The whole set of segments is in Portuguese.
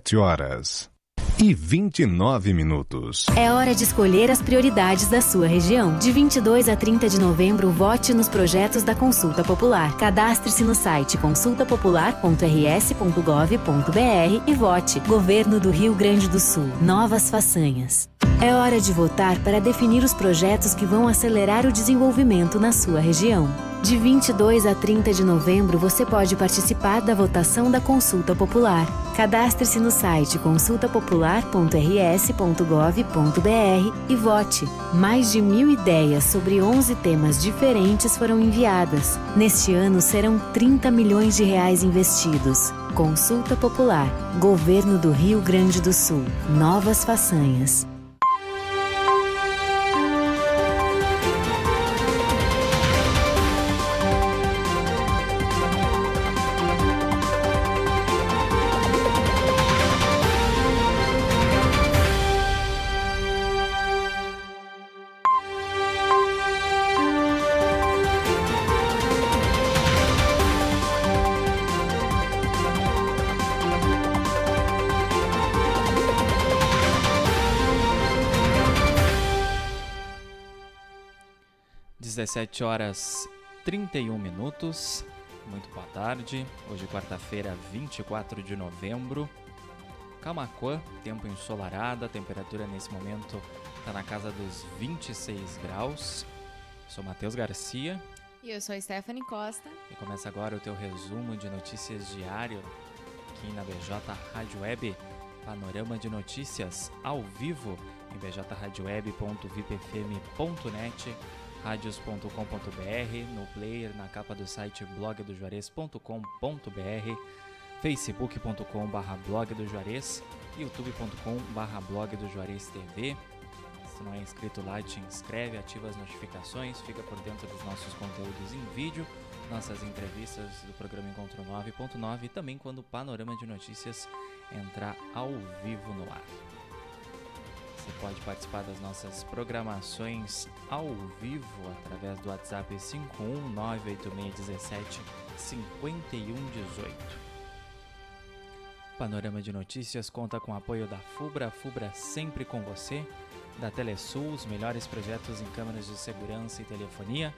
17 horas e 29 minutos. É hora de escolher as prioridades da sua região. De 22 a 30 de novembro, vote nos projetos da Consulta Popular. Cadastre-se no site consultapopular.rs.gov.br e vote. Governo do Rio Grande do Sul. Novas façanhas. É hora de votar para definir os projetos que vão acelerar o desenvolvimento na sua região. De 22 a 30 de novembro, você pode participar da votação da Consulta Popular. Cadastre-se no site consultapopular.rs.gov.br e vote. Mais de mil ideias sobre 11 temas diferentes foram enviadas. Neste ano serão 30 milhões de reais investidos. Consulta Popular. Governo do Rio Grande do Sul. Novas façanhas. 17 horas 31 minutos. Muito boa tarde. Hoje, quarta-feira, 24 de novembro. Camacuã, tempo ensolarado, a temperatura nesse momento está na casa dos 26 graus. Sou Matheus Garcia. E eu sou Stephanie Costa. E começa agora o teu resumo de notícias diário aqui na BJ Rádio Web. Panorama de notícias ao vivo em bjradioweb.vipfm.net radios.com.br, no player, na capa do site blogdojuarez.com.br, facebook.com.br blog do Juarez, youtube.com.br TV. Se não é inscrito lá, te inscreve, ativa as notificações, fica por dentro dos nossos conteúdos em vídeo, nossas entrevistas do programa Encontro 9.9 e também quando o Panorama de Notícias entrar ao vivo no ar. Você pode participar das nossas programações ao vivo através do WhatsApp 5198617 5118. Panorama de Notícias conta com o apoio da FUBRA, FUBRA sempre com você, da Telesul, os melhores projetos em câmeras de segurança e telefonia,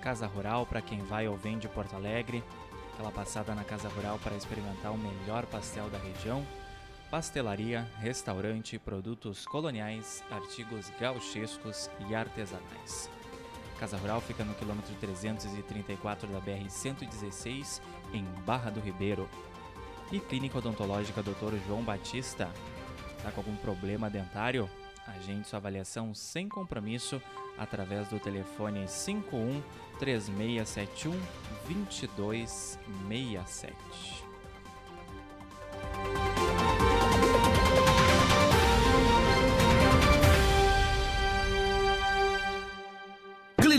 Casa Rural para quem vai ou vem de Porto Alegre, aquela passada na Casa Rural para experimentar o melhor pastel da região, pastelaria, restaurante, produtos coloniais, artigos gauchescos e artesanais. Casa Rural fica no quilômetro 334 da BR-116, em Barra do Ribeiro. E Clínica Odontológica Dr. João Batista. Está com algum problema dentário? Agende sua avaliação sem compromisso através do telefone 51 3671 2267.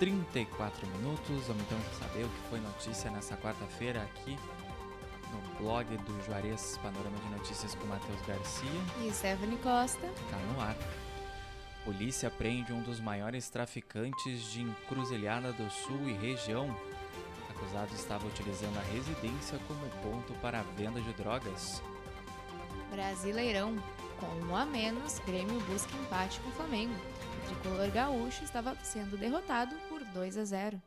34 minutos. Vamos então saber o que foi notícia nessa quarta-feira aqui no blog do Juarez Panorama de Notícias com Matheus Garcia e Stephanie Costa. Tá no ar. Polícia prende um dos maiores traficantes de encruzilhada do sul e região. Acusado estava utilizando a residência como ponto para a venda de drogas. Brasileirão. Com um a menos, Grêmio busca empate com o Flamengo tricolor gaúcho estava sendo derrotado 2 a 0.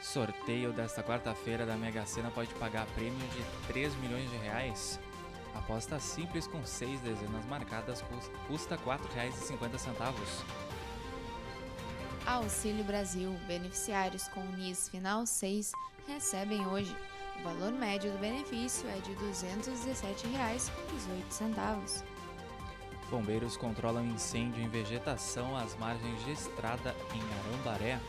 Sorteio desta quarta-feira da Mega Sena pode pagar prêmio de 3 milhões de reais. Aposta simples com 6 dezenas marcadas custa R$ 4,50. Auxílio Brasil. Beneficiários com NIS final 6 recebem hoje. O valor médio do benefício é de R$ 217,18. Bombeiros controlam incêndio em vegetação às margens de estrada em Arambaré.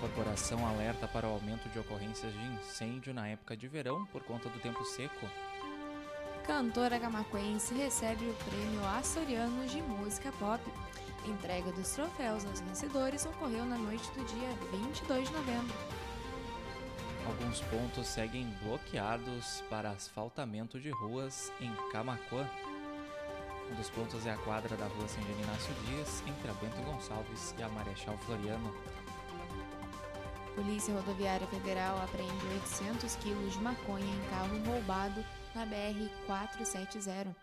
Corporação alerta para o aumento de ocorrências de incêndio na época de verão por conta do tempo seco. Cantora camacuense recebe o prêmio Açoriano de Música Pop. Entrega dos troféus aos vencedores ocorreu na noite do dia 22 de novembro. Alguns pontos seguem bloqueados para asfaltamento de ruas em Camacuã. Um dos pontos é a quadra da rua São Inácio Dias, entre a Bento Gonçalves e a Marechal Floriano. Polícia Rodoviária Federal apreende 800 quilos de maconha em carro roubado na BR-470.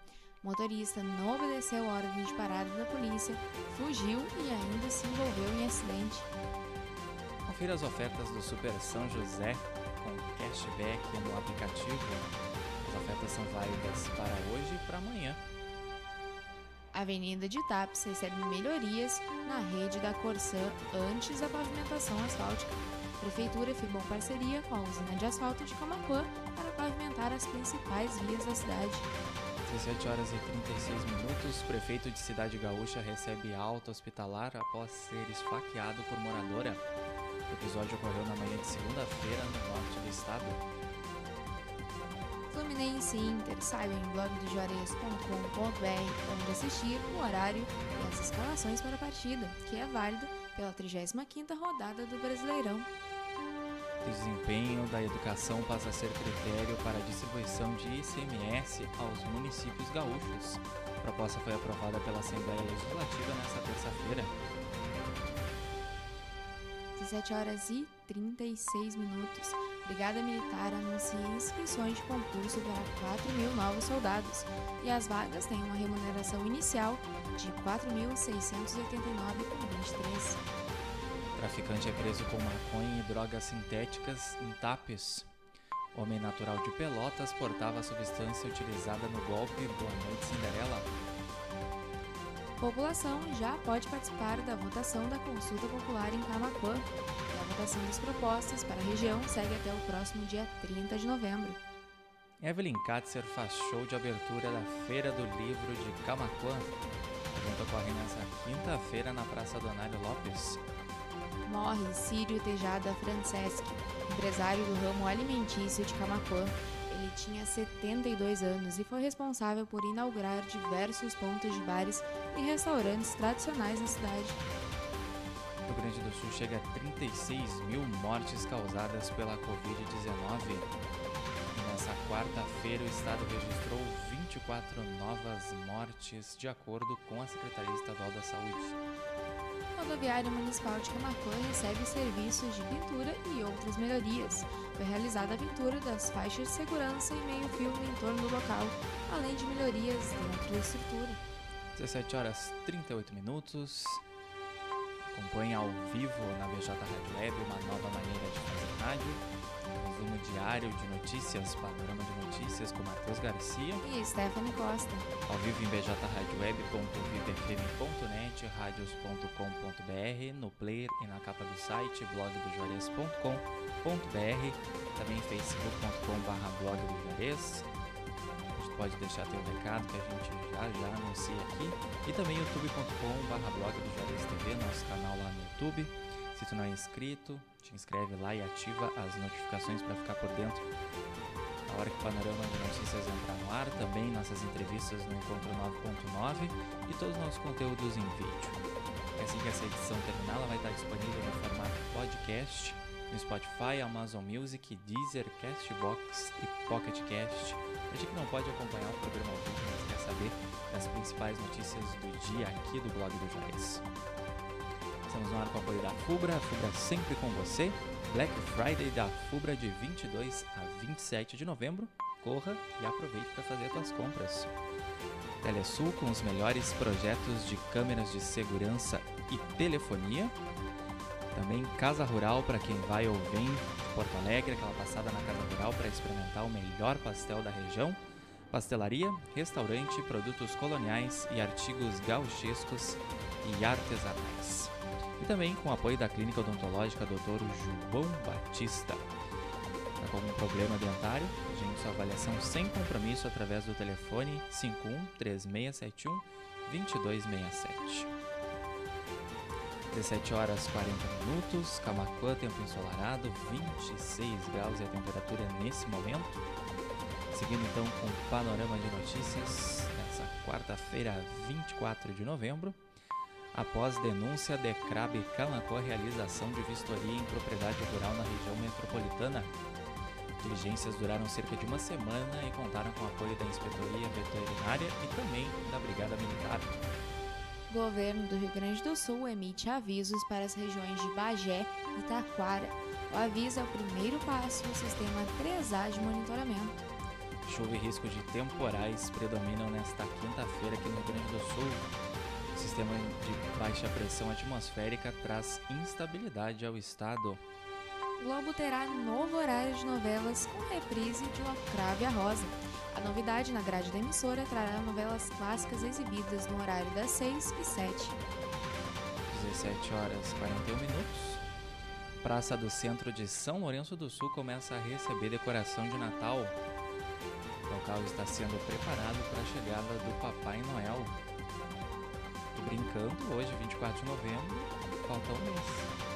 Motorista não obedeceu a ordem de parada da polícia, fugiu e ainda se envolveu em acidente. Confira as ofertas do Super São José com cashback no aplicativo. As ofertas são válidas para hoje e para amanhã. A Avenida de Tapes recebe melhorias na rede da Corsã antes da pavimentação asfáltica. A Prefeitura firmou parceria com a usina de asfalto de Camacuã para pavimentar as principais vias da cidade. 17 horas e 36 minutos, prefeito de Cidade Gaúcha recebe alta hospitalar após ser esfaqueado por moradora. O episódio ocorreu na manhã de segunda-feira no norte do estado. Fluminense e Inter saiba em blogdojuarez.com.br onde assistir, o horário e as escalações para a partida, que é válida pela 35ª rodada do Brasileirão. Desempenho da educação passa a ser critério para distribuição de ICMS aos municípios gaúchos. A proposta foi aprovada pela Assembleia Legislativa nesta terça-feira. 17 horas e 36 minutos. Brigada Militar anuncia inscrições de concurso para 4 mil novos soldados e as vagas têm uma remuneração inicial de R$ 4.689,23. Traficante é preso com maconha e drogas sintéticas em Tapes. Homem natural de Pelotas portava a substância utilizada no golpe Boa Noite Cinderela. População já pode participar da votação da consulta popular em Camacuã. E a votação das propostas para a região segue até o próximo dia 30 de novembro. Evelyn Katzer faz show de abertura da Feira do Livro de Camacuã. O evento ocorre nesta quinta-feira na Praça Donário Lopes. Morre Círio Tejada Franceschi, empresário do ramo alimentício de Camacuã. Tinha 72 anos e foi responsável por inaugurar diversos pontos de bares e restaurantes tradicionais na cidade. O Rio Grande do Sul chega a 36 mil mortes causadas pela Covid-19. E nessa quarta-feira, o estado registrou 24 novas mortes, de acordo com a Secretaria Estadual da Saúde. Rodoviária Municipal de Camacuã recebe serviços de pintura e outras melhorias. Foi realizada a pintura das faixas de segurança e meio-fio no entorno do local, além de melhorias dentro da estrutura. 17 horas 38 minutos. Acompanhe ao vivo na BJ Rádio Web uma nova maneira de fazer rádio. Resumo diário de notícias, panorama de notícias com Matheus Garcia. E Stephanie Costa. Ao vivo em bjradioweb.vipfm.net, radios.com.br, no player e na capa do site blogdojuarez.com.br, também facebook.com.br blog do Juarez. A gente pode deixar teu recado que a gente já já anuncia aqui. E também youtube.com.br blog do Juarez TV, nosso canal lá no YouTube. Se tu não é inscrito, te inscreve lá e ativa as notificações para ficar por dentro a hora que o Panorama de Notícias entrar no ar, também nossas entrevistas no Encontro 9.9 e todos os nossos conteúdos em vídeo. E assim que essa edição terminar, ela vai estar disponível no formato podcast no Spotify, Amazon Music, Deezer, Castbox e Pocket Cast. A gente que não pode acompanhar o programa ao vivo, mas quer saber das principais notícias do dia aqui do blog do Juarez. Estamos no ar com o apoio da Fubra, a Fubra sempre com você. Black Friday da Fubra de 22 a 27 de novembro. Corra e aproveite para fazer as suas compras. Telesul com os melhores projetos de câmeras de segurança e telefonia. Também Casa Rural para quem vai ou vem de Porto Alegre, aquela passada na Casa Rural para experimentar o melhor pastel da região. Pastelaria, restaurante, produtos coloniais e artigos gauchescos e artesanais. E também com o apoio da Clínica Odontológica Dr. João Batista. Está com algum problema dentário? Agende sua avaliação sem compromisso através do telefone 51 3671 2267. 17 horas 40 minutos, Camacuã, tempo ensolarado, 26 graus e a temperatura nesse momento. Seguindo então com o panorama de notícias, nessa quarta-feira, 24 de novembro. Após denúncia, Decrab Camacuã realização de vistoria em propriedade rural na região metropolitana. Diligências duraram cerca de uma semana e contaram com o apoio da Inspetoria Veterinária e também da Brigada Militar. O governo do Rio Grande do Sul emite avisos para as regiões de Bagé e Taquara. O aviso é o primeiro passo do sistema 3A de monitoramento. Chuva e risco de temporais predominam nesta quinta-feira aqui no Rio Grande do Sul. O sistema de baixa pressão atmosférica traz instabilidade ao estado. Globo terá novo horário de novelas com reprise de O Crave a Rosa. A novidade na grade da emissora trará novelas clássicas exibidas no horário das 6 e 7. 17 horas 41 minutos. Praça do Centro de São Lourenço do Sul começa a receber decoração de Natal. O local está sendo preparado para a chegada do Papai Noel. Brincando, hoje, 24 de novembro, falta um mês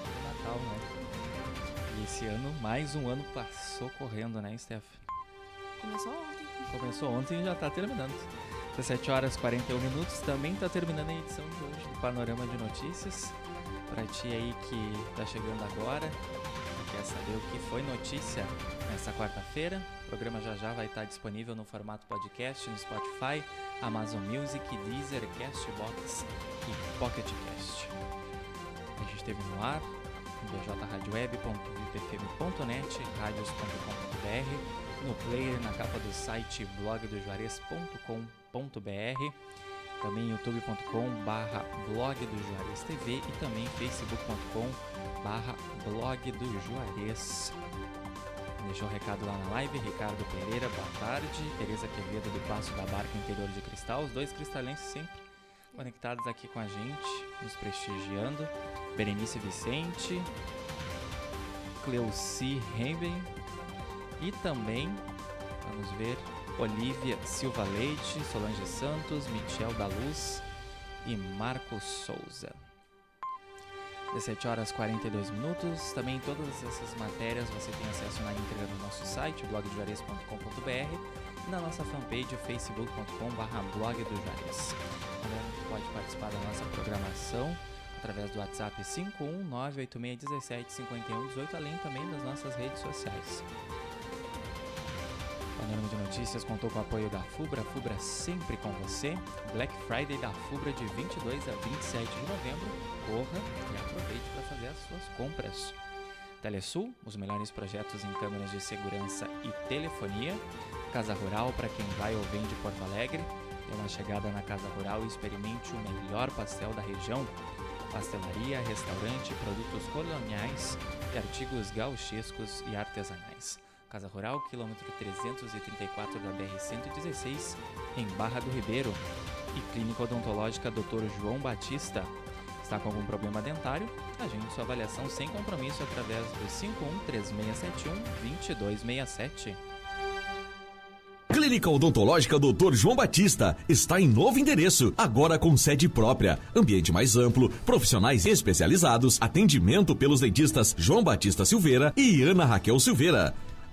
de Natal, né? E esse ano, mais um ano passou correndo, né, Steph? Começou ontem. Começou ontem e já está terminando. 17 horas e 41 minutos, também está terminando a edição de hoje do Panorama de Notícias. Para ti aí que está chegando agora quer saber o que foi notícia nessa quarta-feira, o programa já já vai estar disponível no formato podcast no Spotify, Amazon Music, Deezer, Castbox e Pocket Cast. A gente esteve no ar, bjradioweb.vipfm.net, radios.com.br, no player na capa do site blogdojuarez.com.br, também youtube.com barra blog do Juarez TV e também facebook.com barra blog do Juarez. Deixou o recado lá na live, Ricardo Pereira, boa tarde, Tereza Quevedo do Passo da Barca Interior de Cristal, os dois cristalenses sempre conectados aqui com a gente, nos prestigiando, Berenice Vicente, Cleuci Remben e também, vamos ver, Olivia Silva Leite, Solange Santos, Michel da Luz e Marcos Souza. 17 horas 42 minutos. Também todas essas matérias você tem acesso na íntegra no nosso site, blogdojuarez.com.br na nossa fanpage facebook.com.br blog do Juarez. Que pode participar da nossa programação através do WhatsApp 51986175118, além também das nossas redes sociais. Panorama de Notícias contou com o apoio da FUBRA, FUBRA sempre com você. Black Friday da FUBRA de 22 a 27 de novembro. Corra e aproveite para fazer as suas compras. Telesul, os melhores projetos em câmeras de segurança e telefonia. Casa Rural para quem vai ou vem de Porto Alegre. Dê uma chegada na Casa Rural e experimente o melhor pastel da região. Pastelaria, restaurante, produtos coloniais e artigos gauchescos e artesanais. Casa Rural, quilômetro 334 da BR-116, em Barra do Ribeiro. E Clínica Odontológica Dr. João Batista. Está com algum problema dentário? Agende sua avaliação sem compromisso através do 513671-2267. Clínica Odontológica Dr. João Batista está em novo endereço, agora com sede própria, ambiente mais amplo, profissionais especializados, atendimento pelos dentistas João Batista Silveira e Ana Raquel Silveira.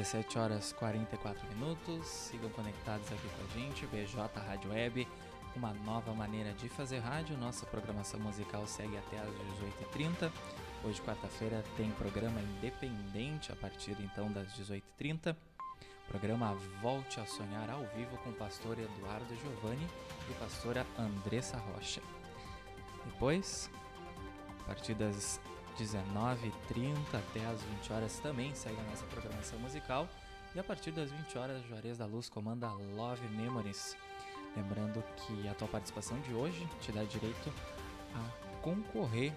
17 horas 44 minutos. Sigam conectados aqui com a gente, BJ Rádio Web, uma nova maneira de fazer rádio. Nossa programação musical segue até às 18h30. Hoje, quarta-feira, tem programa independente a partir então das 18h30. Programa Volte a Sonhar ao vivo com o pastor Eduardo Giovanni e pastora Andressa Rocha. Depois, a partir das 19h30 até as 20 horas também segue a nossa programação musical. E a partir das 20 horas, Juarez da Luz comanda Love Memories. Lembrando que a tua participação de hoje te dá direito a concorrer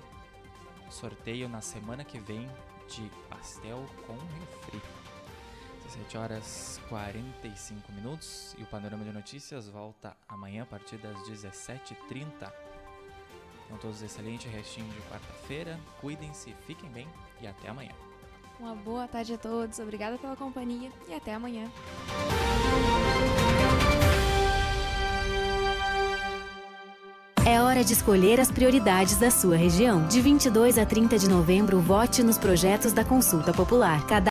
sorteio na semana que vem de pastel com refri. 17 horas 45 minutos e o Panorama de Notícias volta amanhã a partir das 17h30. Então todos excelente restinho de quarta-feira, cuidem-se, fiquem bem e até amanhã. Uma boa tarde a todos, obrigada pela companhia e até amanhã. É hora de escolher as prioridades da sua região. De 22 a 30 de novembro, vote nos projetos da Consulta Popular. Cada